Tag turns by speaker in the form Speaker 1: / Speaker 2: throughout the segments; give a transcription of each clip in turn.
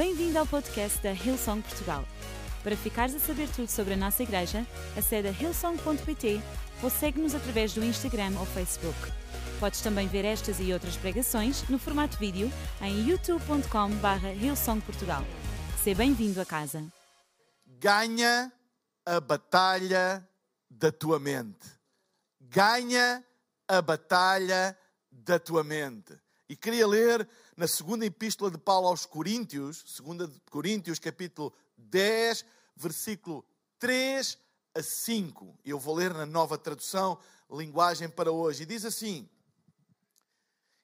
Speaker 1: Bem-vindo ao podcast da Hillsong Portugal. Para ficares a saber tudo sobre a nossa igreja, acede a hillsong.pt ou segue-nos através do Instagram ou Facebook. Podes também ver estas e outras pregações no formato vídeo em youtube.com.br hillsongportugal. Seja bem-vindo a casa.
Speaker 2: Ganha a batalha da tua mente. Ganha a batalha da tua mente. E queria ler na segunda epístola de Paulo aos Coríntios, 2 Coríntios, capítulo 10, versículo 3 a 5. Eu vou ler na nova tradução, linguagem para hoje. E diz assim: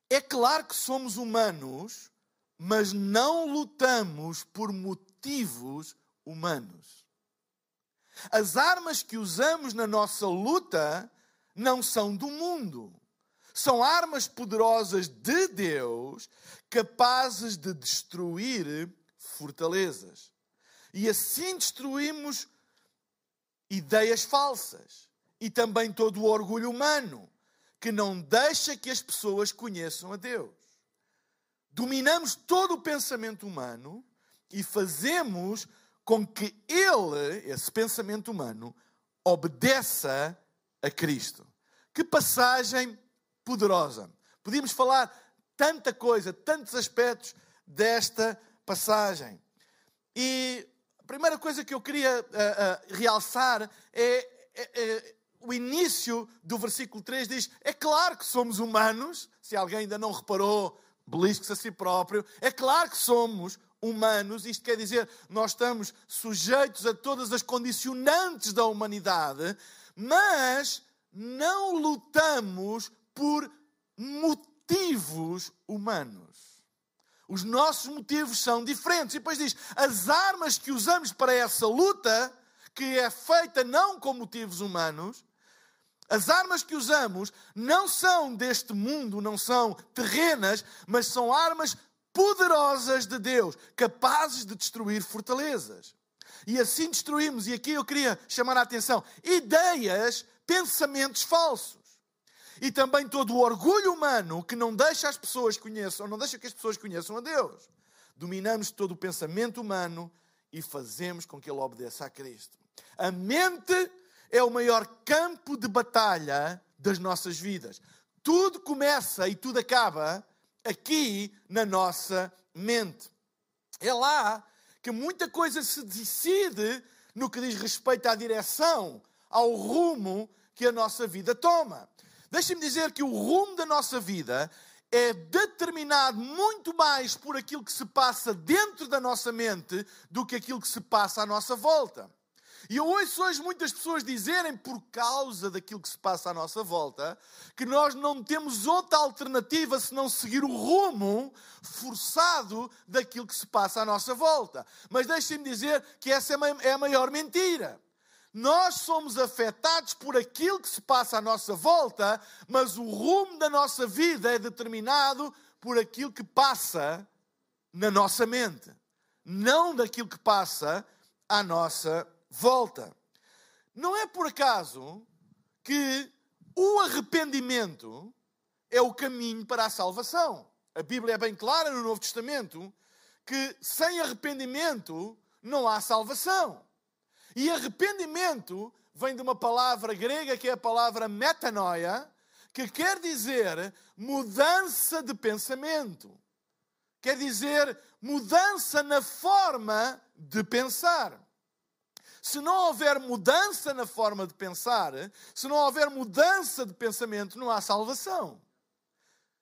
Speaker 2: É claro que somos humanos, mas não lutamos por motivos humanos. As armas que usamos na nossa luta não são do mundo. São armas poderosas de Deus, capazes de destruir fortalezas. E assim destruímos ideias falsas e também todo o orgulho humano que não deixa que as pessoas conheçam a Deus. Dominamos todo o pensamento humano e fazemos com que ele, esse pensamento humano, obedeça a Cristo. Que passagem poderosa. Podíamos falar tanta coisa, tantos aspectos desta passagem. E a primeira coisa que eu queria uh, uh, realçar é, é, é, o início do versículo 3 diz: É claro que somos humanos, se alguém ainda não reparou, belisque-se a si próprio. É claro que somos humanos, isto quer dizer, nós estamos sujeitos a todas as condicionantes da humanidade, mas não lutamos por motivos humanos. Os nossos motivos são diferentes. E depois diz: as armas que usamos para essa luta, que é feita não com motivos humanos, as armas que usamos não são deste mundo, não são terrenas, mas são armas poderosas de Deus, capazes de destruir fortalezas. E assim destruímos, e aqui eu queria chamar a atenção, ideias, pensamentos falsos e também todo o orgulho humano que não deixa as pessoas conheçam, não deixa que as pessoas conheçam a Deus. Dominamos todo o pensamento humano e fazemos com que ele obedeça a Cristo. A mente é o maior campo de batalha das nossas vidas. Tudo começa e tudo acaba aqui na nossa mente. É lá que muita coisa se decide no que diz respeito à direção, ao rumo que a nossa vida toma. Deixem-me dizer que o rumo da nossa vida é determinado muito mais por aquilo que se passa dentro da nossa mente do que aquilo que se passa à nossa volta. E eu ouço hoje muitas pessoas dizerem, por causa daquilo que se passa à nossa volta, que nós não temos outra alternativa senão seguir o rumo forçado daquilo que se passa à nossa volta. Mas deixem-me dizer que essa é a maior mentira. Nós somos afetados por aquilo que se passa à nossa volta, mas o rumo da nossa vida é determinado por aquilo que passa na nossa mente, não daquilo que passa à nossa volta. Não é por acaso que o arrependimento é o caminho para a salvação. A Bíblia é bem clara no Novo Testamento que sem arrependimento não há salvação. E arrependimento vem de uma palavra grega que é a palavra metanoia, que quer dizer mudança de pensamento. Quer dizer mudança na forma de pensar. Se não houver mudança na forma de pensar, se não houver mudança de pensamento, não há salvação.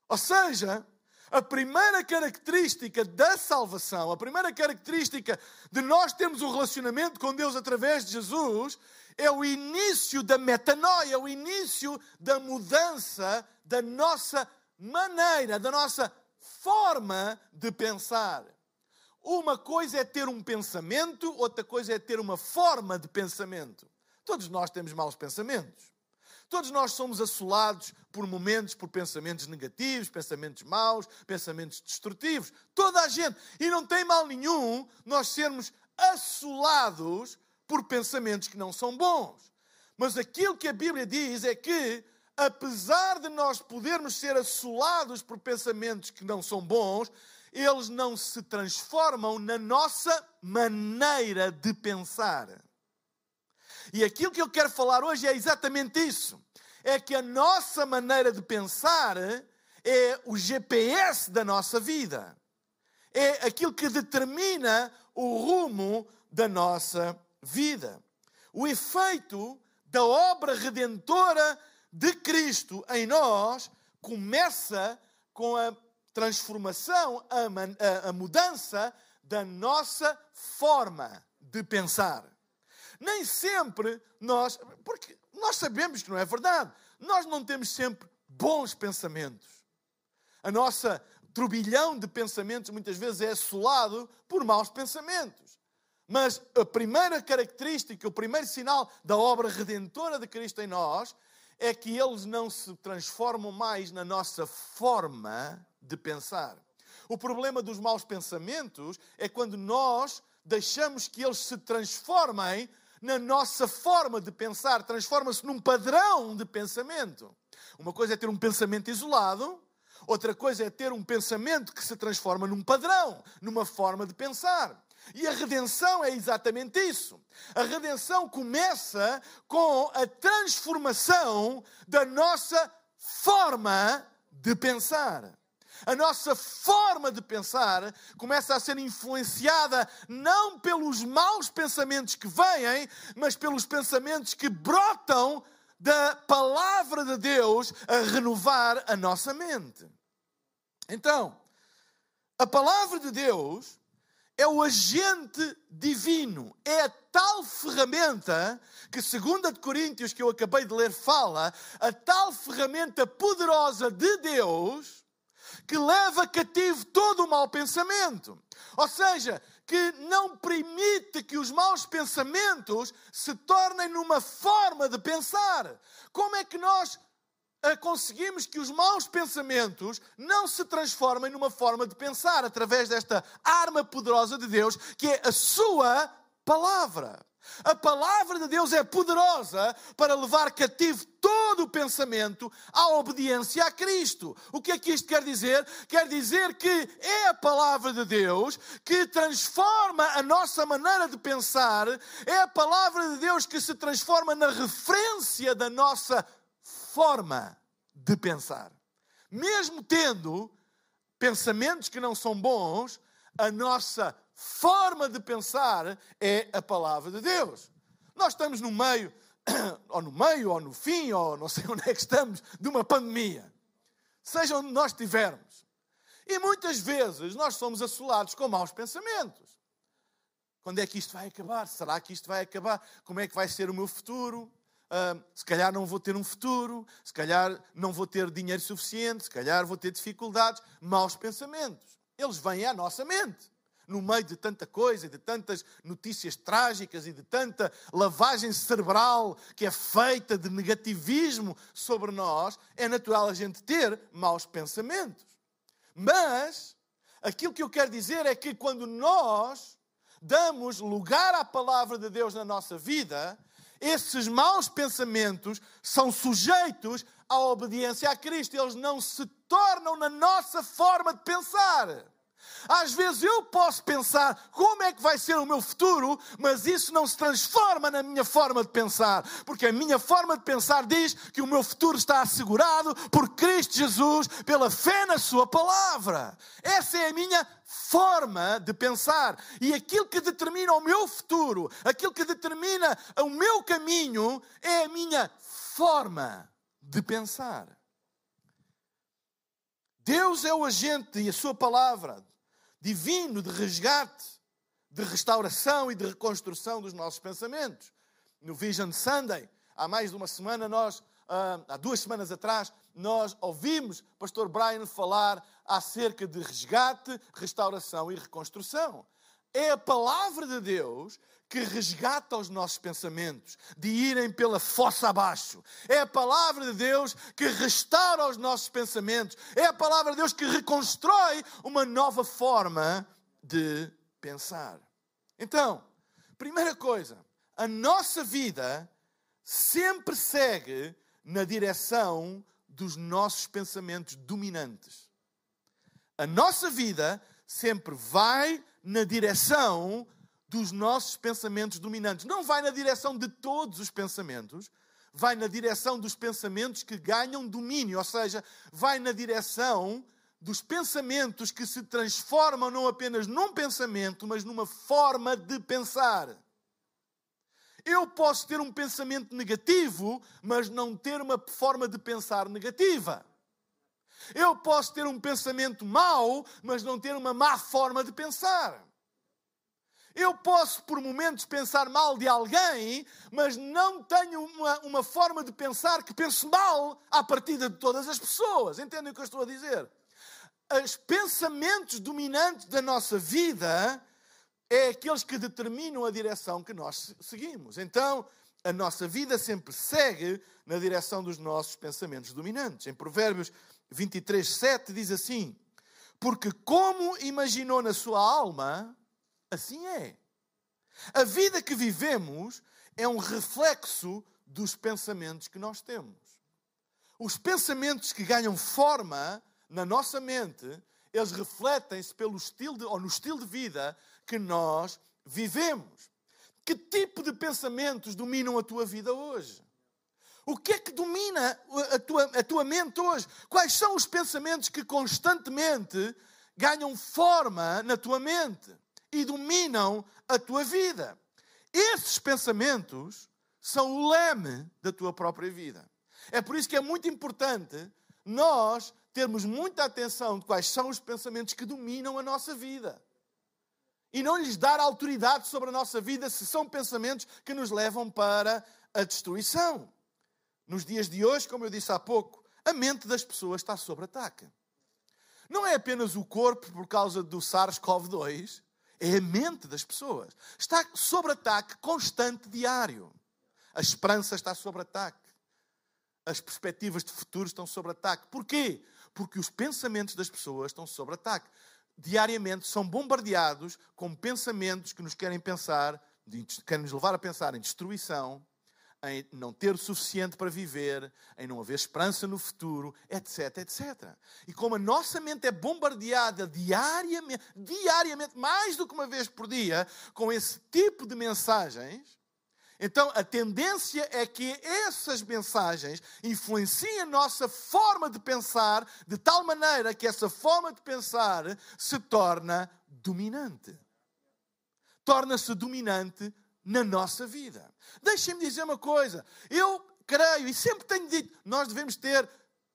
Speaker 2: Ou seja, a primeira característica da salvação, a primeira característica de nós termos um relacionamento com Deus através de Jesus, é o início da metanoia, o início da mudança da nossa maneira, da nossa forma de pensar. Uma coisa é ter um pensamento, outra coisa é ter uma forma de pensamento. Todos nós temos maus pensamentos. Todos nós somos assolados por momentos, por pensamentos negativos, pensamentos maus, pensamentos destrutivos. Toda a gente. E não tem mal nenhum nós sermos assolados por pensamentos que não são bons. Mas aquilo que a Bíblia diz é que, apesar de nós podermos ser assolados por pensamentos que não são bons, eles não se transformam na nossa maneira de pensar. E aquilo que eu quero falar hoje é exatamente isso. É que a nossa maneira de pensar é o GPS da nossa vida. É aquilo que determina o rumo da nossa vida. O efeito da obra redentora de Cristo em nós começa com a transformação, a, a, a mudança da nossa forma de pensar. Nem sempre nós, porque nós sabemos que não é verdade, nós não temos sempre bons pensamentos. A nossa turbilhão de pensamentos muitas vezes é assolado por maus pensamentos. Mas a primeira característica, o primeiro sinal da obra redentora de Cristo em nós é que eles não se transformam mais na nossa forma de pensar. O problema dos maus pensamentos é quando nós deixamos que eles se transformem na nossa forma de pensar, transforma-se num padrão de pensamento. Uma coisa é ter um pensamento isolado, outra coisa é ter um pensamento que se transforma num padrão, numa forma de pensar. E a redenção é exatamente isso. A redenção começa com a transformação da nossa forma de pensar. A nossa forma de pensar começa a ser influenciada não pelos maus pensamentos que vêm, mas pelos pensamentos que brotam da palavra de Deus a renovar a nossa mente. Então, a palavra de Deus é o agente divino, é a tal ferramenta que, segundo a de Coríntios que eu acabei de ler, fala, a tal ferramenta poderosa de Deus que leva cativo todo o mau pensamento. Ou seja, que não permite que os maus pensamentos se tornem numa forma de pensar. Como é que nós conseguimos que os maus pensamentos não se transformem numa forma de pensar através desta arma poderosa de Deus, que é a Sua palavra. A palavra de Deus é poderosa para levar cativo todo o pensamento à obediência a Cristo. O que é que isto quer dizer? Quer dizer que é a palavra de Deus que transforma a nossa maneira de pensar, é a palavra de Deus que se transforma na referência da nossa forma de pensar. Mesmo tendo pensamentos que não são bons, a nossa forma de pensar é a palavra de Deus. Nós estamos no meio, ou no meio, ou no fim, ou não sei onde é que estamos, de uma pandemia. Seja onde nós estivermos. E muitas vezes nós somos assolados com maus pensamentos. Quando é que isto vai acabar? Será que isto vai acabar? Como é que vai ser o meu futuro? Uh, se calhar não vou ter um futuro, se calhar não vou ter dinheiro suficiente, se calhar vou ter dificuldades. Maus pensamentos. Eles vêm à nossa mente no meio de tanta coisa, de tantas notícias trágicas e de tanta lavagem cerebral que é feita de negativismo sobre nós, é natural a gente ter maus pensamentos. Mas aquilo que eu quero dizer é que quando nós damos lugar à palavra de Deus na nossa vida, esses maus pensamentos são sujeitos à obediência a Cristo, eles não se tornam na nossa forma de pensar. Às vezes eu posso pensar como é que vai ser o meu futuro, mas isso não se transforma na minha forma de pensar, porque a minha forma de pensar diz que o meu futuro está assegurado por Cristo Jesus, pela fé na Sua palavra. Essa é a minha forma de pensar. E aquilo que determina o meu futuro, aquilo que determina o meu caminho, é a minha forma de pensar. Deus é o agente e a Sua palavra divino de resgate, de restauração e de reconstrução dos nossos pensamentos. No Vision Sunday, há mais de uma semana, nós, ah, há duas semanas atrás, nós ouvimos Pastor Brian falar acerca de resgate, restauração e reconstrução. É a palavra de Deus que resgata os nossos pensamentos de irem pela fossa abaixo. É a palavra de Deus que restaura os nossos pensamentos. É a palavra de Deus que reconstrói uma nova forma de pensar. Então, primeira coisa, a nossa vida sempre segue na direção dos nossos pensamentos dominantes. A nossa vida sempre vai na direção dos nossos pensamentos dominantes. Não vai na direção de todos os pensamentos, vai na direção dos pensamentos que ganham domínio, ou seja, vai na direção dos pensamentos que se transformam não apenas num pensamento, mas numa forma de pensar. Eu posso ter um pensamento negativo, mas não ter uma forma de pensar negativa. Eu posso ter um pensamento mau, mas não ter uma má forma de pensar. Eu posso, por momentos, pensar mal de alguém, mas não tenho uma, uma forma de pensar que penso mal à partida de todas as pessoas. Entendem o que eu estou a dizer? Os pensamentos dominantes da nossa vida é aqueles que determinam a direção que nós seguimos. Então, a nossa vida sempre segue na direção dos nossos pensamentos dominantes. Em Provérbios 23, 7 diz assim: Porque como imaginou na sua alma, Assim é. A vida que vivemos é um reflexo dos pensamentos que nós temos. Os pensamentos que ganham forma na nossa mente, eles refletem-se pelo estilo de, ou no estilo de vida que nós vivemos. Que tipo de pensamentos dominam a tua vida hoje? O que é que domina a tua, a tua mente hoje? Quais são os pensamentos que constantemente ganham forma na tua mente? E dominam a tua vida. Esses pensamentos são o leme da tua própria vida. É por isso que é muito importante nós termos muita atenção de quais são os pensamentos que dominam a nossa vida. E não lhes dar autoridade sobre a nossa vida se são pensamentos que nos levam para a destruição. Nos dias de hoje, como eu disse há pouco, a mente das pessoas está sob ataque. Não é apenas o corpo por causa do SARS-CoV-2, é a mente das pessoas. Está sob ataque constante, diário. A esperança está sob ataque. As perspectivas de futuro estão sob ataque. Porquê? Porque os pensamentos das pessoas estão sob ataque. Diariamente são bombardeados com pensamentos que nos querem pensar, querem nos levar a pensar em destruição, em não ter o suficiente para viver, em não haver esperança no futuro, etc, etc. E como a nossa mente é bombardeada diariamente, diariamente, mais do que uma vez por dia, com esse tipo de mensagens, então a tendência é que essas mensagens influenciem a nossa forma de pensar de tal maneira que essa forma de pensar se torna dominante. Torna-se dominante na nossa vida. Deixem-me dizer uma coisa. Eu creio e sempre tenho dito: nós devemos ter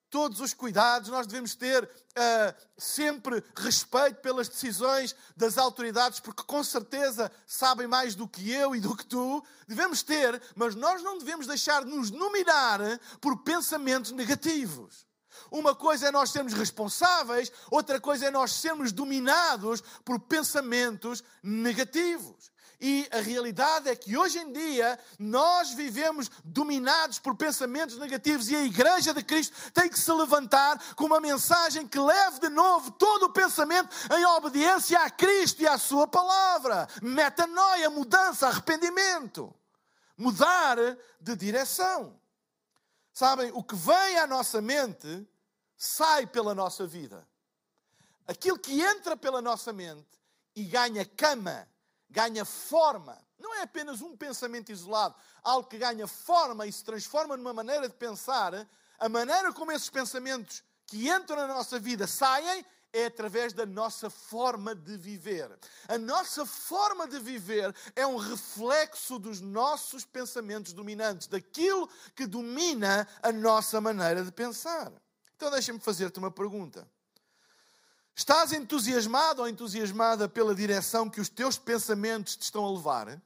Speaker 2: todos os cuidados, nós devemos ter uh, sempre respeito pelas decisões das autoridades, porque com certeza sabem mais do que eu e do que tu. Devemos ter, mas nós não devemos deixar de nos dominar por pensamentos negativos. Uma coisa é nós sermos responsáveis, outra coisa é nós sermos dominados por pensamentos negativos. E a realidade é que hoje em dia nós vivemos dominados por pensamentos negativos e a Igreja de Cristo tem que se levantar com uma mensagem que leve de novo todo o pensamento em obediência a Cristo e à Sua palavra. Metanoia, mudança, arrependimento. Mudar de direção. Sabem, o que vem à nossa mente sai pela nossa vida. Aquilo que entra pela nossa mente e ganha cama ganha forma. Não é apenas um pensamento isolado, algo que ganha forma e se transforma numa maneira de pensar. A maneira como esses pensamentos que entram na nossa vida saem é através da nossa forma de viver. A nossa forma de viver é um reflexo dos nossos pensamentos dominantes, daquilo que domina a nossa maneira de pensar. Então, deixa-me fazer-te uma pergunta. Estás entusiasmado ou entusiasmada pela direção que os teus pensamentos te estão a levar?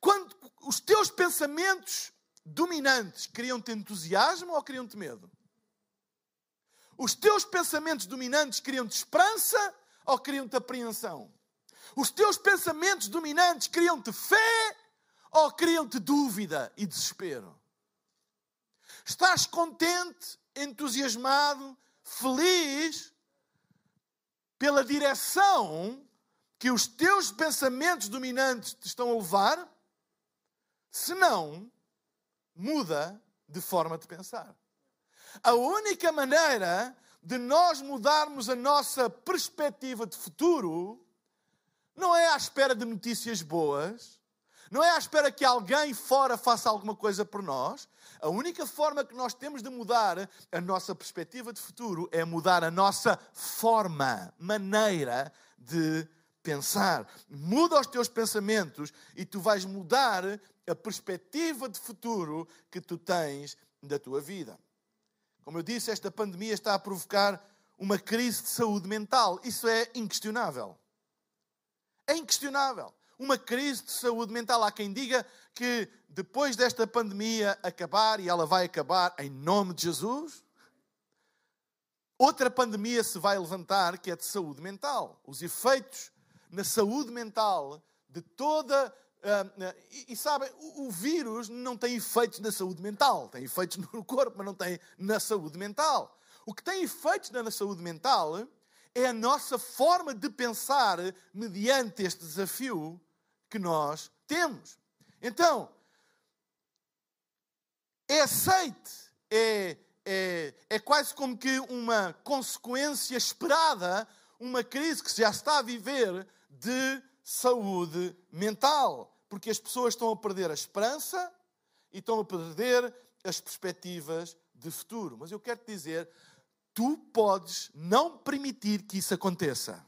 Speaker 2: Quando os teus pensamentos dominantes criam-te entusiasmo ou criam-te medo? Os teus pensamentos dominantes criam-te esperança ou criam-te apreensão? Os teus pensamentos dominantes criam-te fé ou criam-te dúvida e desespero? Estás contente, entusiasmado, feliz pela direção que os teus pensamentos dominantes te estão a levar, se não, muda de forma de pensar. A única maneira de nós mudarmos a nossa perspectiva de futuro não é à espera de notícias boas, não é à espera que alguém fora faça alguma coisa por nós. A única forma que nós temos de mudar a nossa perspectiva de futuro é mudar a nossa forma, maneira de pensar. Muda os teus pensamentos e tu vais mudar a perspectiva de futuro que tu tens da tua vida. Como eu disse, esta pandemia está a provocar uma crise de saúde mental. Isso é inquestionável. É inquestionável. Uma crise de saúde mental. Há quem diga que depois desta pandemia acabar, e ela vai acabar em nome de Jesus, outra pandemia se vai levantar que é de saúde mental. Os efeitos na saúde mental de toda Uh, e, e sabem, o, o, vírus não tem efeitos na saúde mental, tem efeitos no corpo, mas não tem na saúde mental. O que tem efeitos na saúde mental é a nossa forma de pensar mediante este desafio que nós temos. Então, é aceite, é, é, é quase como que uma consequência esperada, uma crise que já está a viver de saúde mental porque as pessoas estão a perder a esperança e estão a perder as perspectivas de futuro. Mas eu quero te dizer, tu podes não permitir que isso aconteça.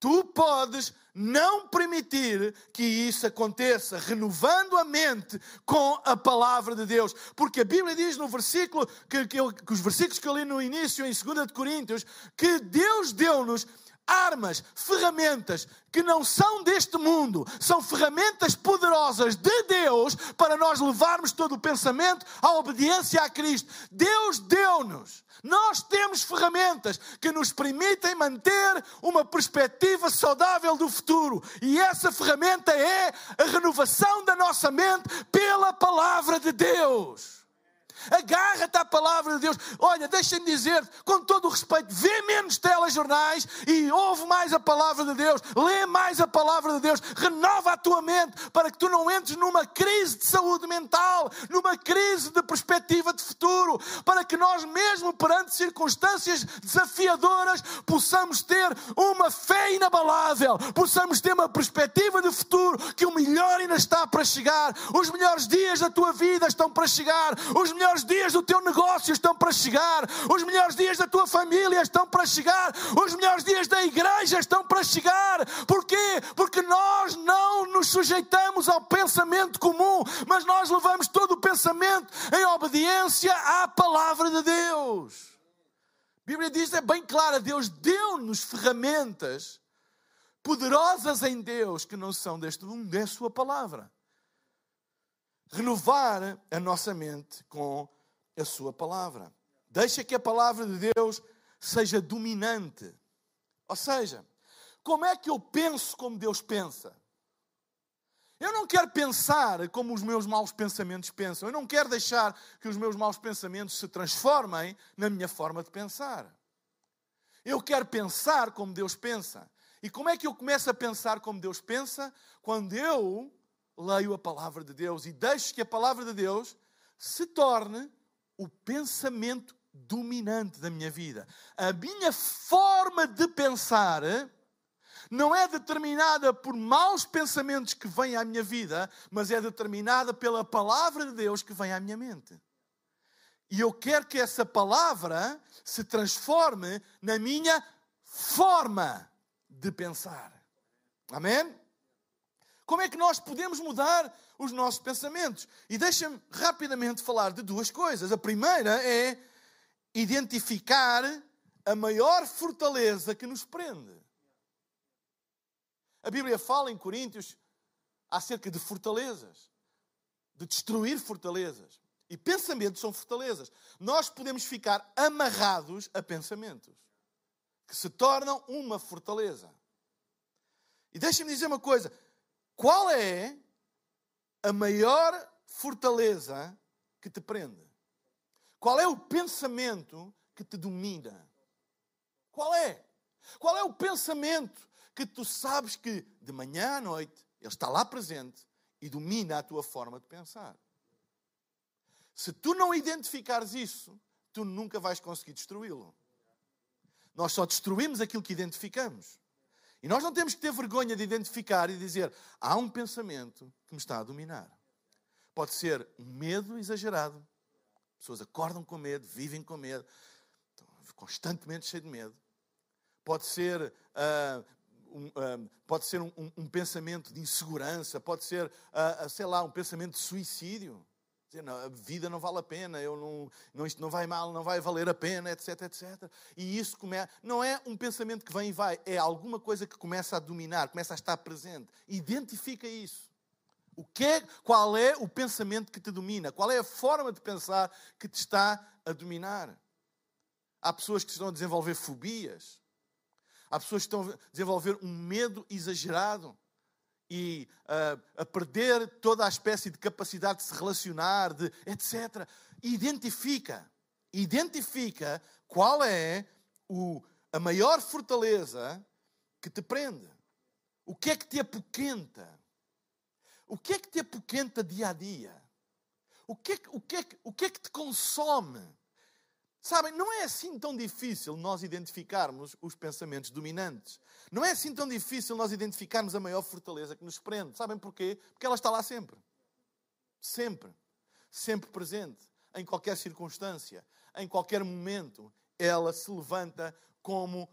Speaker 2: Tu podes não permitir que isso aconteça, renovando a mente com a palavra de Deus. Porque a Bíblia diz no versículo, que, que, que os versículos que eu li no início, em 2 de Coríntios, que Deus deu-nos armas, ferramentas que não são deste mundo, são ferramentas poderosas de Deus para nós levarmos todo o pensamento à obediência a Cristo. Deus deu-nos. Nós temos ferramentas que nos permitem manter uma perspectiva saudável do futuro. E essa ferramenta é a renovação da nossa mente pela palavra de Deus. Agarra-te à palavra de Deus. Olha, deixa-me dizer, com todo o respeito, vê menos telejornais e ouve mais a palavra de Deus. Lê mais a palavra de Deus. Renova a tua mente para que tu não entres numa crise de saúde mental, numa crise de perspectiva de futuro, para que nós, mesmo perante circunstâncias desafiadoras, possamos ter uma fé inabalável, possamos ter uma perspectiva de futuro que o melhor ainda está para chegar. Os melhores dias da tua vida estão para chegar. Os melhores melhores dias do teu negócio estão para chegar, os melhores dias da tua família estão para chegar, os melhores dias da igreja estão para chegar. Porquê? Porque nós não nos sujeitamos ao pensamento comum, mas nós levamos todo o pensamento em obediência à palavra de Deus. A Bíblia diz, é bem clara, Deus deu-nos ferramentas poderosas em Deus que não são deste mundo, é a sua palavra renovar a nossa mente com a Sua palavra. Deixa que a palavra de Deus seja dominante. Ou seja, como é que eu penso como Deus pensa? Eu não quero pensar como os meus maus pensamentos pensam. Eu não quero deixar que os meus maus pensamentos se transformem na minha forma de pensar. Eu quero pensar como Deus pensa. E como é que eu começo a pensar como Deus pensa? Quando eu leio a palavra de Deus e deixo que a palavra de Deus se torne o pensamento dominante da minha vida. A minha forma de pensar não é determinada por maus pensamentos que vêm à minha vida, mas é determinada pela palavra de Deus que vem à minha mente. E eu quero que essa palavra se transforme na minha forma de pensar. Amém? Como é que nós podemos mudar os nossos pensamentos? E deixa-me rapidamente falar de duas coisas. A primeira é identificar a maior fortaleza que nos prende. A Bíblia fala em Coríntios acerca de fortalezas, de destruir fortalezas. E pensamentos são fortalezas. Nós podemos ficar amarrados a pensamentos que se tornam uma fortaleza. E deixa-me dizer uma coisa: qual é a maior fortaleza que te prende? Qual é o pensamento que te domina? Qual é? Qual é o pensamento que tu sabes que de manhã à noite ele está lá presente e domina a tua forma de pensar? Se tu não identificares isso, tu nunca vais conseguir destruí-lo. Nós só destruímos aquilo que identificamos. E nós não temos que ter vergonha de identificar e dizer: há um pensamento que me está a dominar. Pode ser um medo exagerado. Pessoas acordam com medo, vivem com medo, constantemente cheios de medo. Pode ser, uh, um, uh, pode ser um, um, pensamento de insegurança, pode ser, uh, sei lá, um pensamento de suicídio. Dizer, não, a vida não vale a pena, eu não, não, isto não vai mal, não vai valer a pena, etc, etc. E isso come, não é um pensamento que vem e vai, é alguma coisa que começa a dominar, começa a estar presente. Identifica isso. O que é, qual é o pensamento que te domina? Qual é a forma de pensar que te está a dominar? Há pessoas que estão a desenvolver fobias. Há pessoas que estão a desenvolver um medo exagerado e uh, a perder toda a espécie de capacidade de se relacionar, de etc. Identifica, identifica qual é o, a maior fortaleza que te prende. O que é que te apoquenta? O que é que te apoquenta dia a dia? O que é que, o que, é que, o que, é que te consome? Sabem, não é assim tão difícil nós identificarmos os pensamentos dominantes. Não é assim tão difícil nós identificarmos a maior fortaleza que nos prende. Sabem porquê? Porque ela está lá sempre. Sempre. Sempre presente. Em qualquer circunstância. Em qualquer momento. Ela se levanta como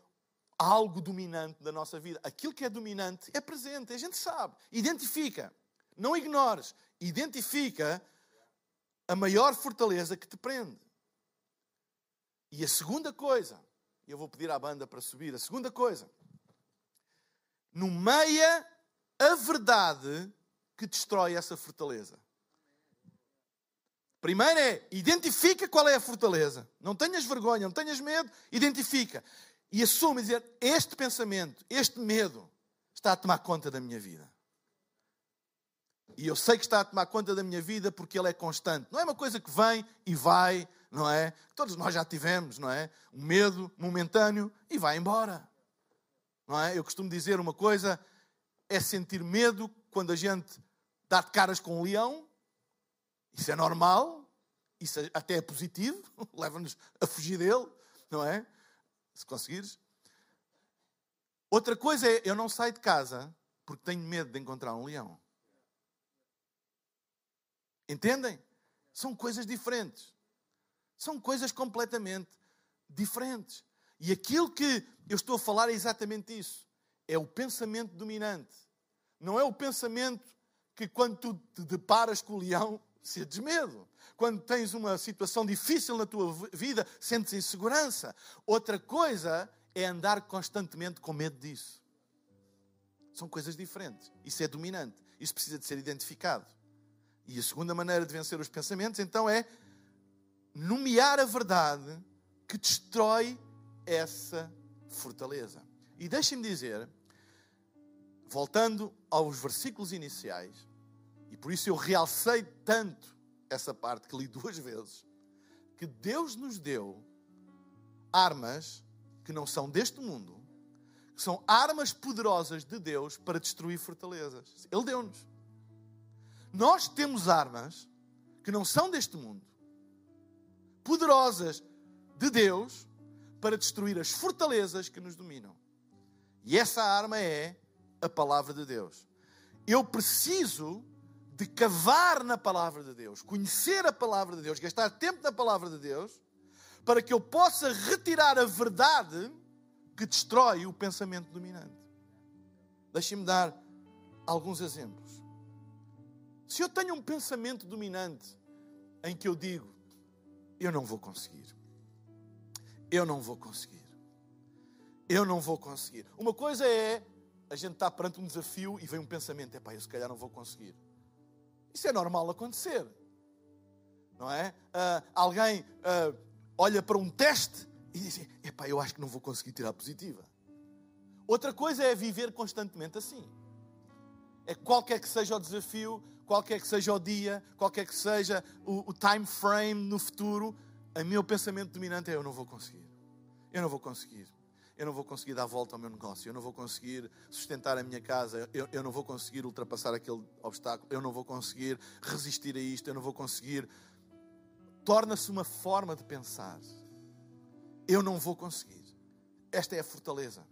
Speaker 2: algo dominante da nossa vida. Aquilo que é dominante é presente. A gente sabe. Identifica. Não ignores. Identifica a maior fortaleza que te prende. E a segunda coisa, eu vou pedir à banda para subir, a segunda coisa, nomeia a verdade que destrói essa fortaleza. Primeiro é, identifica qual é a fortaleza. Não tenhas vergonha, não tenhas medo, identifica. E assume dizer, este pensamento, este medo, está a tomar conta da minha vida. E eu sei que está a tomar conta da minha vida porque ele é constante. Não é uma coisa que vem e vai, não é? Todos nós já tivemos, não é? Um medo momentâneo e vai embora. Não é? Eu costumo dizer uma coisa: é sentir medo quando a gente dá de caras com um leão. Isso é normal, isso até é positivo, leva-nos a fugir dele, não é? Se conseguires. Outra coisa é, eu não saio de casa porque tenho medo de encontrar um leão. Entendem? São coisas diferentes. São coisas completamente diferentes. E aquilo que eu estou a falar é exatamente isso. É o pensamento dominante. Não é o pensamento que quando tu te deparas com o leão, sentes medo. Quando tens uma situação difícil na tua vida, sentes insegurança. Outra coisa é andar constantemente com medo disso. São coisas diferentes. Isso é dominante. Isso precisa de ser identificado. E a segunda maneira de vencer os pensamentos, então, é nomear a verdade que destrói essa fortaleza. E deixem-me dizer, voltando aos versículos iniciais, e por isso eu realcei tanto essa parte que li duas vezes, que Deus nos deu armas que não são deste mundo, que são armas poderosas de Deus para destruir fortalezas. Ele deu-nos. Nós temos armas que não são deste mundo, poderosas de Deus para destruir as fortalezas que nos dominam. E essa arma é a palavra de Deus. Eu preciso de cavar na palavra de Deus, conhecer a palavra de Deus, gastar tempo na palavra de Deus, para que eu possa retirar a verdade que destrói o pensamento dominante. Deixem-me dar alguns exemplos. Se eu tenho um pensamento dominante em que eu digo, eu não vou conseguir, eu não vou conseguir, eu não vou conseguir. Uma coisa é a gente estar perante um desafio e vem um pensamento, é pá, eu se calhar não vou conseguir. Isso é normal acontecer, não é? Uh, alguém uh, olha para um teste e diz, é pá, eu acho que não vou conseguir tirar positiva. Outra coisa é viver constantemente assim. É qualquer que seja o desafio, qualquer que seja o dia, qualquer que seja o, o time frame no futuro, o meu pensamento dominante é: eu não vou conseguir. Eu não vou conseguir. Eu não vou conseguir dar volta ao meu negócio. Eu não vou conseguir sustentar a minha casa. Eu, eu não vou conseguir ultrapassar aquele obstáculo. Eu não vou conseguir resistir a isto. Eu não vou conseguir. Torna-se uma forma de pensar. Eu não vou conseguir. Esta é a fortaleza.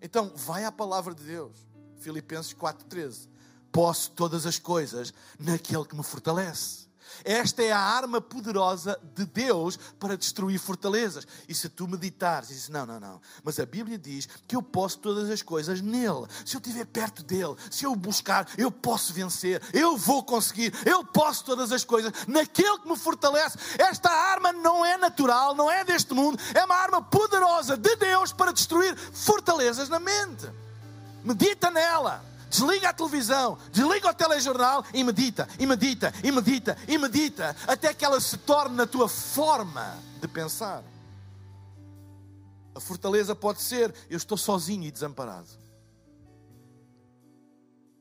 Speaker 2: Então, vai à palavra de Deus. Filipenses 4,13. Posso todas as coisas naquele que me fortalece. Esta é a arma poderosa de Deus para destruir fortalezas. E se tu meditares dizes, não, não, não, mas a Bíblia diz que eu posso todas as coisas nele. Se eu estiver perto dele, se eu o buscar, eu posso vencer, eu vou conseguir, eu posso todas as coisas naquele que me fortalece. Esta arma não é natural, não é deste mundo, é uma arma poderosa de Deus para destruir fortalezas na mente. Medita nela. Desliga a televisão, desliga o telejornal e medita, e medita, e medita, e medita, até que ela se torne na tua forma de pensar. A fortaleza pode ser: eu estou sozinho e desamparado.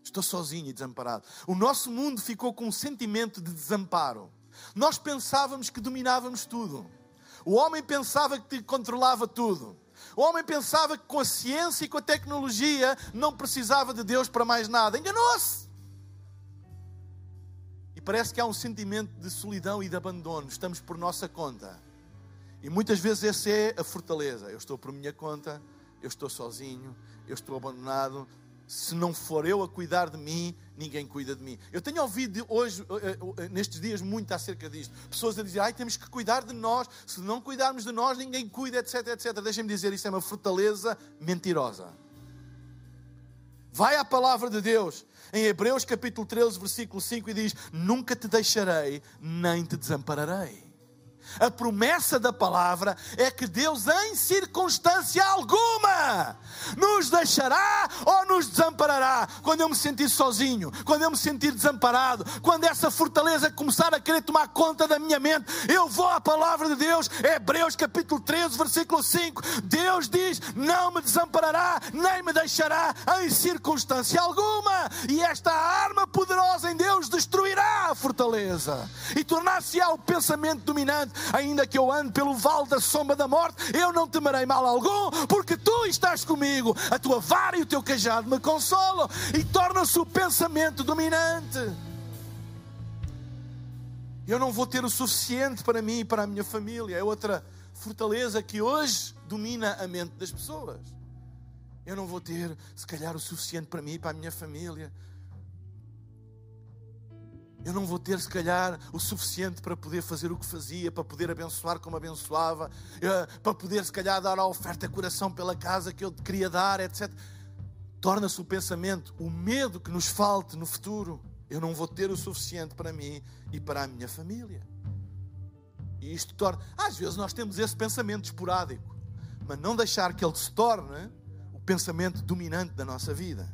Speaker 2: Estou sozinho e desamparado. O nosso mundo ficou com um sentimento de desamparo. Nós pensávamos que dominávamos tudo. O homem pensava que controlava tudo. O homem pensava que com a ciência e com a tecnologia não precisava de Deus para mais nada. Enganou-se. E parece que há um sentimento de solidão e de abandono. Estamos por nossa conta. E muitas vezes essa é a fortaleza. Eu estou por minha conta, eu estou sozinho, eu estou abandonado, se não for eu a cuidar de mim, ninguém cuida de mim. Eu tenho ouvido hoje, eh, eh, nestes dias, muito acerca disto. Pessoas a dizer, ai, temos que cuidar de nós. Se não cuidarmos de nós, ninguém cuida, etc, etc. Deixem-me dizer, isso é uma fortaleza mentirosa. Vai à palavra de Deus, em Hebreus capítulo 13, versículo 5, e diz: Nunca te deixarei, nem te desampararei. A promessa da palavra é que Deus, em circunstância alguma, nos deixará ou nos desamparará. Quando eu me sentir sozinho, quando eu me sentir desamparado, quando essa fortaleza começar a querer tomar conta da minha mente, eu vou à palavra de Deus, Hebreus capítulo 13, versículo 5. Deus diz: Não me desamparará, nem me deixará em circunstância alguma. E esta arma poderosa em Deus destruirá a fortaleza e tornar-se-á o pensamento dominante ainda que eu ande pelo vale da sombra da morte, eu não temerei mal algum, porque tu estás comigo, a tua vara e o teu cajado me consolam, e torna-se o pensamento dominante. Eu não vou ter o suficiente para mim e para a minha família. É outra fortaleza que hoje domina a mente das pessoas. Eu não vou ter, se calhar, o suficiente para mim e para a minha família. Eu não vou ter, se calhar, o suficiente para poder fazer o que fazia, para poder abençoar como abençoava, eh, para poder, se calhar, dar a oferta de coração pela casa que eu queria dar, etc. Torna-se o pensamento, o medo que nos falte no futuro. Eu não vou ter o suficiente para mim e para a minha família. E isto torna. Às vezes nós temos esse pensamento esporádico, mas não deixar que ele se torne o pensamento dominante da nossa vida.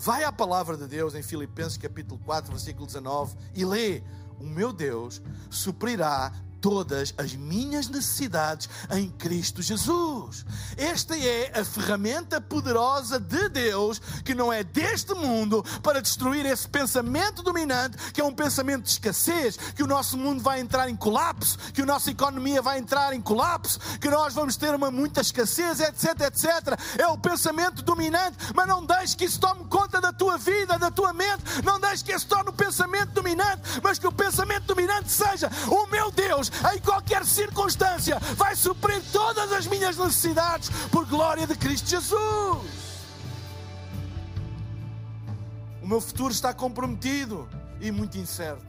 Speaker 2: Vai à palavra de Deus em Filipenses capítulo 4, versículo 19 e lê: O meu Deus suprirá todas as minhas necessidades em Cristo Jesus. Esta é a ferramenta poderosa de Deus que não é deste mundo para destruir esse pensamento dominante, que é um pensamento de escassez, que o nosso mundo vai entrar em colapso, que a nossa economia vai entrar em colapso, que nós vamos ter uma muita escassez, etc, etc. É o pensamento dominante, mas não deixe que isso tome conta da tua vida, da tua mente, não deixe que isso torne o pensamento dominante, mas que o pensamento dominante seja o meu Deus em qualquer circunstância, vai suprir todas as minhas necessidades por glória de Cristo Jesus. O meu futuro está comprometido e muito incerto.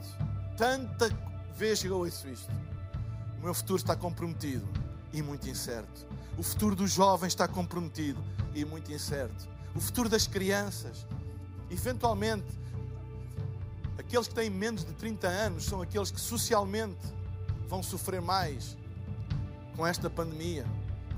Speaker 2: Tanta vez que eu ouço isto. O meu futuro está comprometido e muito incerto. O futuro dos jovens está comprometido e muito incerto. O futuro das crianças. Eventualmente, aqueles que têm menos de 30 anos são aqueles que socialmente vão sofrer mais com esta pandemia,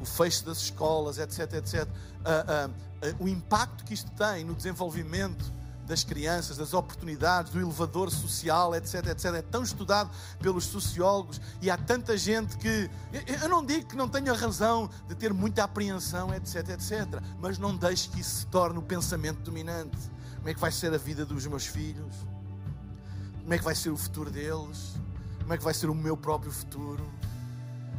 Speaker 2: o fecho das escolas, etc, etc. Uh, uh, uh, o impacto que isto tem no desenvolvimento das crianças, das oportunidades, do elevador social, etc, etc. É tão estudado pelos sociólogos e há tanta gente que. Eu não digo que não tenha razão de ter muita apreensão, etc, etc. Mas não deixe que isso se torne o pensamento dominante. Como é que vai ser a vida dos meus filhos? Como é que vai ser o futuro deles? Como é que vai ser o meu próprio futuro?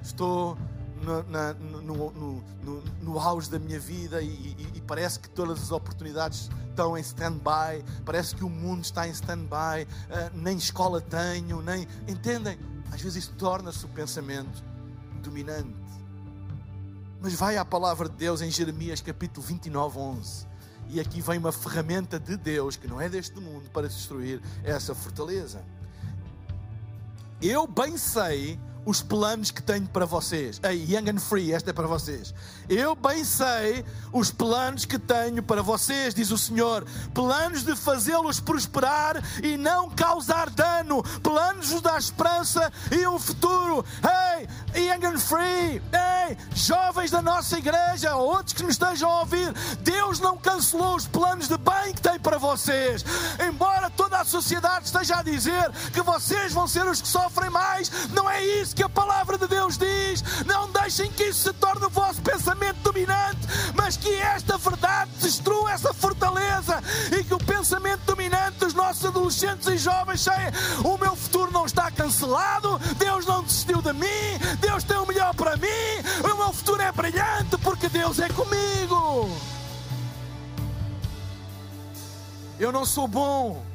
Speaker 2: Estou no, na, no, no, no, auge da minha vida e, e, e, parece que todas as oportunidades estão em stand-by, parece que o mundo está em stand-by, uh, nem escola tenho, nem. Entendem? Às vezes isso torna-se o pensamento dominante. Mas vai à palavra de Deus em Jeremias capítulo 29, 11. E aqui vem uma ferramenta de Deus que não é deste mundo para destruir essa fortaleza. Eu bem sei os planos que tenho para vocês. Ei, Young and Free, esta é para vocês. Eu bem sei os planos que tenho para vocês, diz o Senhor. Planos de fazê-los prosperar e não causar dano. Planos de dar esperança e um futuro. Ei, Young and Free. Ei, jovens da nossa igreja, outros que nos estejam a ouvir. Deus não cancelou os planos de bem que tem para vocês. Embora toda a sociedade esteja a dizer que vocês vão ser os que sofrem mais, não é isso que a palavra de Deus diz. Não deixem que isso se torne o vosso pensamento dominante, mas que esta verdade destrua essa fortaleza e que o pensamento dominante dos nossos adolescentes e jovens seja: o meu futuro não está cancelado, Deus não desistiu de mim, Deus tem o melhor para mim, o meu futuro é brilhante porque Deus é comigo. Eu não sou bom,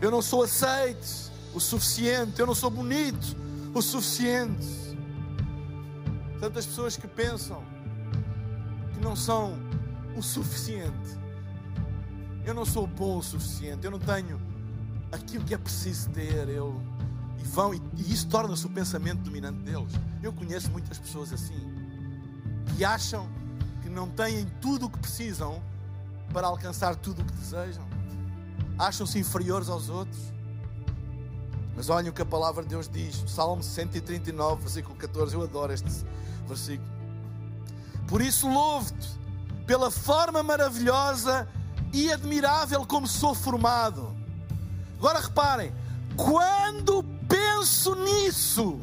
Speaker 2: eu não sou aceite o suficiente, eu não sou bonito, o suficiente. Tantas pessoas que pensam que não são o suficiente. Eu não sou bom o suficiente, eu não tenho aquilo que é preciso ter. Eu, e vão, e, e isso torna-se o pensamento dominante deles. Eu conheço muitas pessoas assim, que acham que não têm tudo o que precisam para alcançar tudo o que desejam. Acham-se inferiores aos outros mas olhem o que a palavra de Deus diz, Salmo 139, versículo 14. Eu adoro este versículo. Por isso louvo-te pela forma maravilhosa e admirável como sou formado. Agora reparem, quando penso nisso,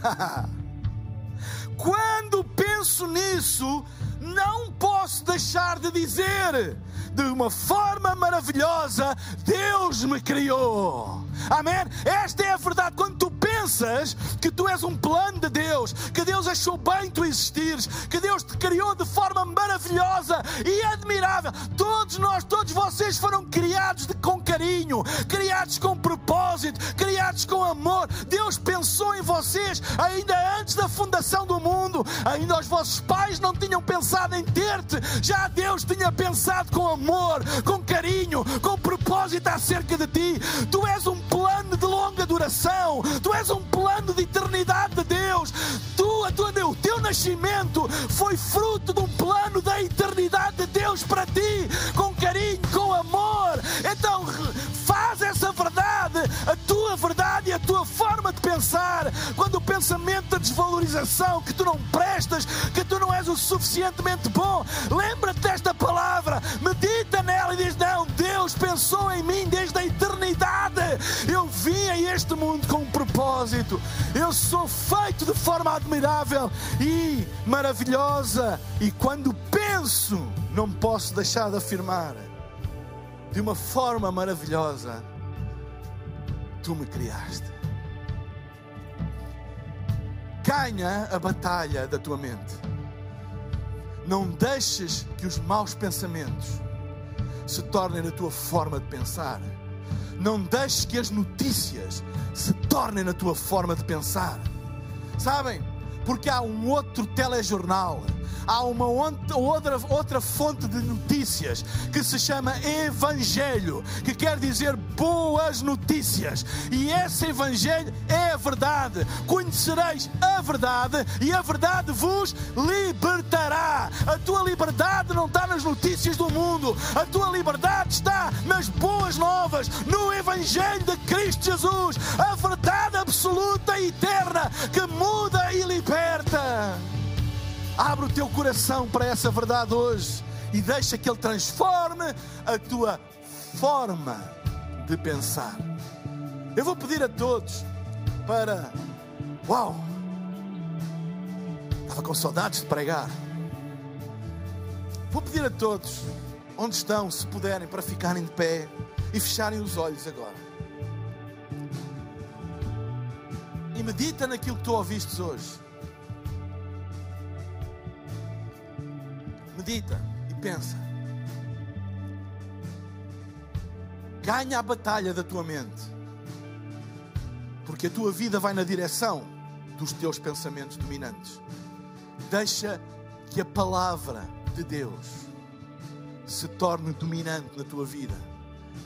Speaker 2: quando penso nisso, não posso deixar de dizer, de uma forma maravilhosa, Deus me criou. Amém? Esta é a verdade. Quando tu pensas que tu és um plano de Deus, que Deus achou bem tu existires, que Deus te criou de forma maravilhosa e admirável. Todos nós, todos vocês foram criados de, com carinho, criados com propósito, criados com amor. Deus pensou em vocês ainda antes da fundação do mundo. Ainda os vossos pais não tinham pensado em ter-te. Já Deus tinha pensado com amor, com carinho, com propósito acerca de ti. Tu és um plano de longa duração. Tu és um plano de eternidade de Deus. Tu, a tua, o teu nascimento foi fruto de um plano da eternidade de Deus para ti, com carinho, com amor. Então, faz essa verdade, verdade e a tua forma de pensar. Quando o pensamento da desvalorização, que tu não prestas, que tu não és o suficientemente bom, lembra-te desta palavra, medita nela e diz: Não, Deus pensou em mim desde a eternidade. Eu vim a este mundo com um propósito. Eu sou feito de forma admirável e maravilhosa. E quando penso, não posso deixar de afirmar de uma forma maravilhosa, tu me criaste. Ganha a batalha da tua mente. Não deixes que os maus pensamentos se tornem a tua forma de pensar. Não deixes que as notícias se tornem na tua forma de pensar. Sabem? Porque há um outro telejornal há uma outra, outra fonte de notícias que se chama Evangelho, que quer dizer boas notícias. E esse Evangelho é a verdade. Conhecereis a verdade e a verdade vos libertará. A tua liberdade não está nas notícias do mundo, a tua liberdade está nas boas novas, no Evangelho de Cristo Jesus, a verdade absoluta e eterna que muda e liberta. Abre o teu coração para essa verdade hoje e deixa que Ele transforme a tua forma de pensar. Eu vou pedir a todos para. Uau! Estava com saudades de pregar. Vou pedir a todos, onde estão, se puderem, para ficarem de pé e fecharem os olhos agora. E medita naquilo que tu ouvistes hoje. Medita e pensa. Ganha a batalha da tua mente. Porque a tua vida vai na direção dos teus pensamentos dominantes. Deixa que a palavra de Deus se torne dominante na tua vida.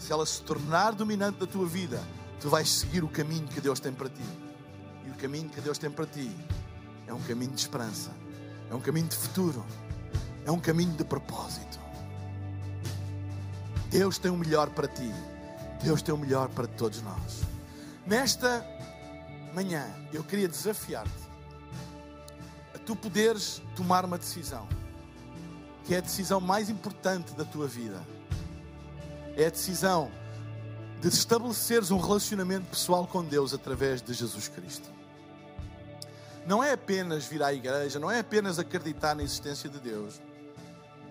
Speaker 2: Se ela se tornar dominante na tua vida, tu vais seguir o caminho que Deus tem para ti. E o caminho que Deus tem para ti é um caminho de esperança, é um caminho de futuro, é um caminho de propósito. Deus tem o melhor para ti, Deus tem o melhor para todos nós. Nesta manhã, eu queria desafiar-te a tu poderes tomar uma decisão, que é a decisão mais importante da tua vida. É a decisão de estabeleceres um relacionamento pessoal com Deus através de Jesus Cristo. Não é apenas vir à igreja, não é apenas acreditar na existência de Deus,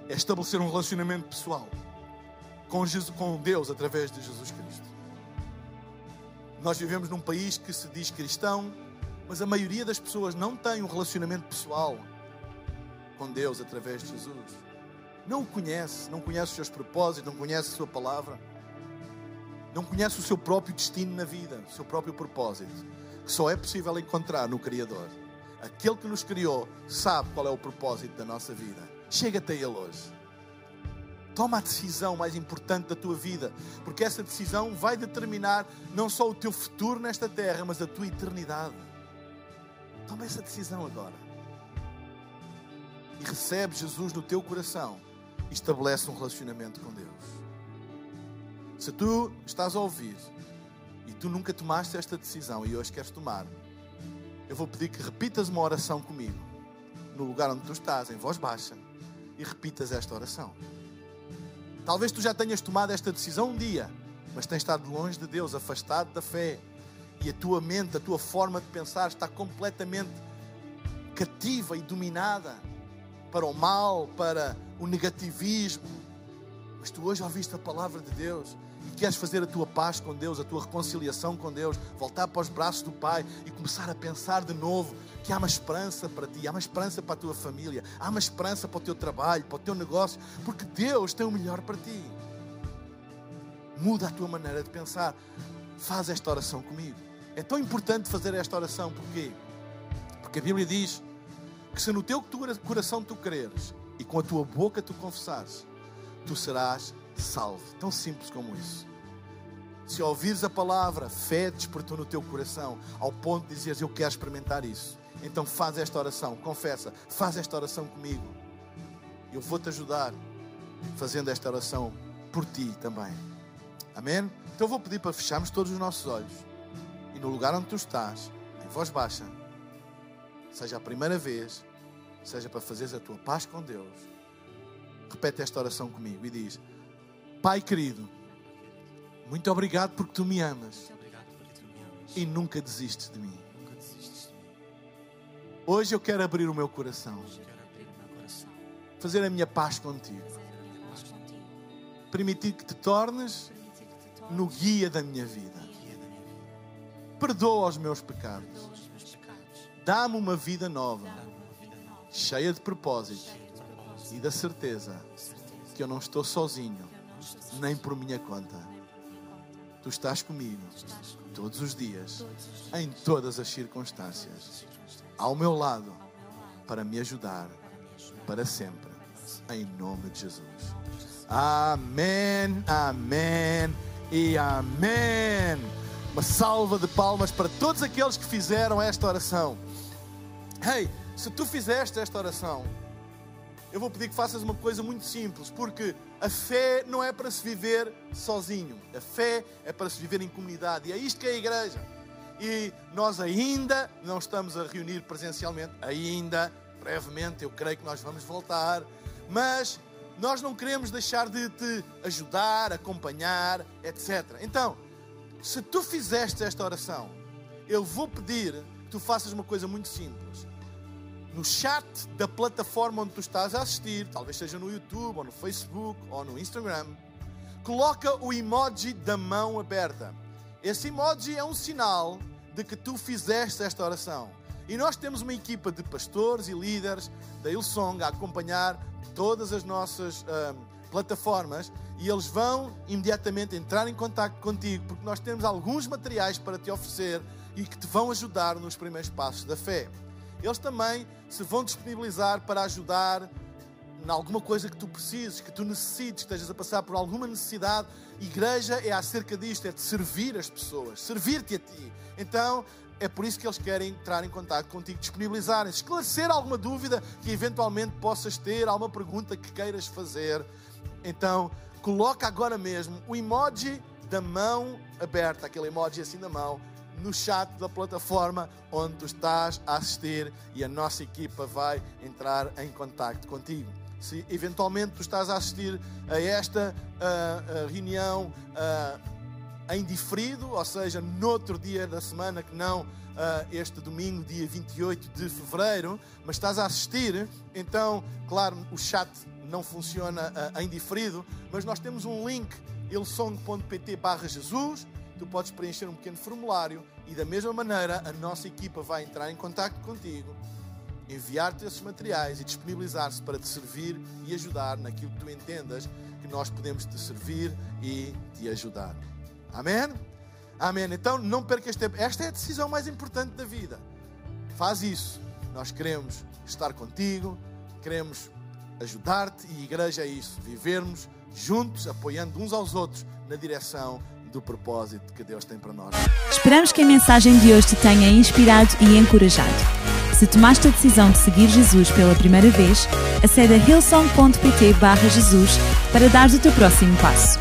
Speaker 2: é estabelecer um relacionamento pessoal com, Jesus, com Deus através de Jesus Cristo. Nós vivemos num país que se diz cristão, mas a maioria das pessoas não tem um relacionamento pessoal com Deus através de Jesus. Não o conhece, não conhece os seus propósitos, não conhece a sua palavra, não conhece o seu próprio destino na vida, o seu próprio propósito, que só é possível encontrar no Criador. Aquele que nos criou sabe qual é o propósito da nossa vida. Chega até Ele hoje. Toma a decisão mais importante da tua vida, porque essa decisão vai determinar não só o teu futuro nesta terra, mas a tua eternidade. Toma essa decisão agora. E recebe Jesus no teu coração e estabelece um relacionamento com Deus. Se tu estás a ouvir e tu nunca tomaste esta decisão e hoje queres tomar, eu vou pedir que repitas uma oração comigo, no lugar onde tu estás, em voz baixa, e repitas esta oração. Talvez tu já tenhas tomado esta decisão um dia, mas tens estado longe de Deus, afastado da fé. E a tua mente, a tua forma de pensar está completamente cativa e dominada para o mal, para o negativismo. Mas tu hoje ouviste a palavra de Deus e queres fazer a tua paz com Deus, a tua reconciliação com Deus, voltar para os braços do Pai e começar a pensar de novo que há uma esperança para ti, há uma esperança para a tua família, há uma esperança para o teu trabalho, para o teu negócio, porque Deus tem o melhor para ti. Muda a tua maneira de pensar. Faz esta oração comigo. É tão importante fazer esta oração, porquê? Porque a Bíblia diz que se no teu coração tu creres e com a tua boca tu confessares, tu serás salvo. Tão simples como isso. Se ouvires a palavra, fé despertou no teu coração, ao ponto de dizeres: Eu quero experimentar isso. Então faz esta oração, confessa, faz esta oração comigo. Eu vou-te ajudar fazendo esta oração por ti também. Amém? Então vou pedir para fecharmos todos os nossos olhos e no lugar onde tu estás, em voz baixa, seja a primeira vez, seja para fazeres a tua paz com Deus, repete esta oração comigo e diz: Pai querido, muito obrigado porque tu me amas e nunca desistes de mim. Hoje eu quero abrir o meu coração, fazer a minha paz contigo, permitir que te tornes no guia da minha vida. Perdoa os meus pecados, dá-me uma vida nova, cheia de propósito e da certeza que eu não estou sozinho, nem por minha conta. Tu estás comigo todos os dias, em todas as circunstâncias ao meu lado para me ajudar para sempre. Em nome de Jesus. Amém, amém e amém. Uma salva de palmas para todos aqueles que fizeram esta oração. Hey, se tu fizeste esta oração, eu vou pedir que faças uma coisa muito simples, porque a fé não é para se viver sozinho, a fé é para se viver em comunidade, e é isto que é a igreja. E nós ainda não estamos a reunir presencialmente, ainda, brevemente, eu creio que nós vamos voltar, mas nós não queremos deixar de te ajudar, acompanhar, etc. Então, se tu fizeste esta oração, eu vou pedir que tu faças uma coisa muito simples. No chat da plataforma onde tu estás a assistir, talvez seja no YouTube, ou no Facebook, ou no Instagram, coloca o emoji da mão aberta. Esse emoji é um sinal de que tu fizeste esta oração. E nós temos uma equipa de pastores e líderes da Ilsong a acompanhar todas as nossas uh, plataformas e eles vão imediatamente entrar em contato contigo porque nós temos alguns materiais para te oferecer e que te vão ajudar nos primeiros passos da fé. Eles também se vão disponibilizar para ajudar em alguma coisa que tu precises, que tu necessites, estejas a passar por alguma necessidade. Igreja é acerca disto, é de servir as pessoas, servir-te a ti. Então, é por isso que eles querem entrar em contato contigo, disponibilizarem, esclarecer alguma dúvida que eventualmente possas ter, alguma pergunta que queiras fazer. Então, coloca agora mesmo o emoji da mão aberta, aquele emoji assim da mão, no chat da plataforma onde tu estás a assistir e a nossa equipa vai entrar em contato contigo. Se eventualmente tu estás a assistir a esta uh, reunião uh, em diferido, ou seja, noutro dia da semana que não este domingo, dia 28 de fevereiro, mas estás a assistir, então, claro, o chat não funciona em diferido, mas nós temos um link, ilsong.pt barra Jesus, tu podes preencher um pequeno formulário e da mesma maneira a nossa equipa vai entrar em contato contigo, enviar-te esses materiais e disponibilizar-se para te servir e ajudar naquilo que tu entendas que nós podemos te servir e te ajudar. Amém? Amém. Então não percas tempo. Esta é a decisão mais importante da vida. Faz isso. Nós queremos estar contigo, queremos ajudar-te e a igreja é isso. Vivermos juntos, apoiando uns aos outros na direção do propósito que Deus tem para nós.
Speaker 1: Esperamos que a mensagem de hoje te tenha inspirado e encorajado. Se tomaste a decisão de seguir Jesus pela primeira vez, acede a hillsong.pt Jesus para dar o teu próximo passo.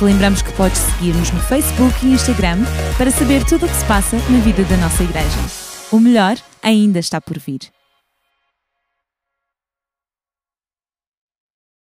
Speaker 1: Lembramos que podes seguir-nos no Facebook e Instagram para saber tudo o que se passa na vida da nossa igreja. O melhor ainda está por vir.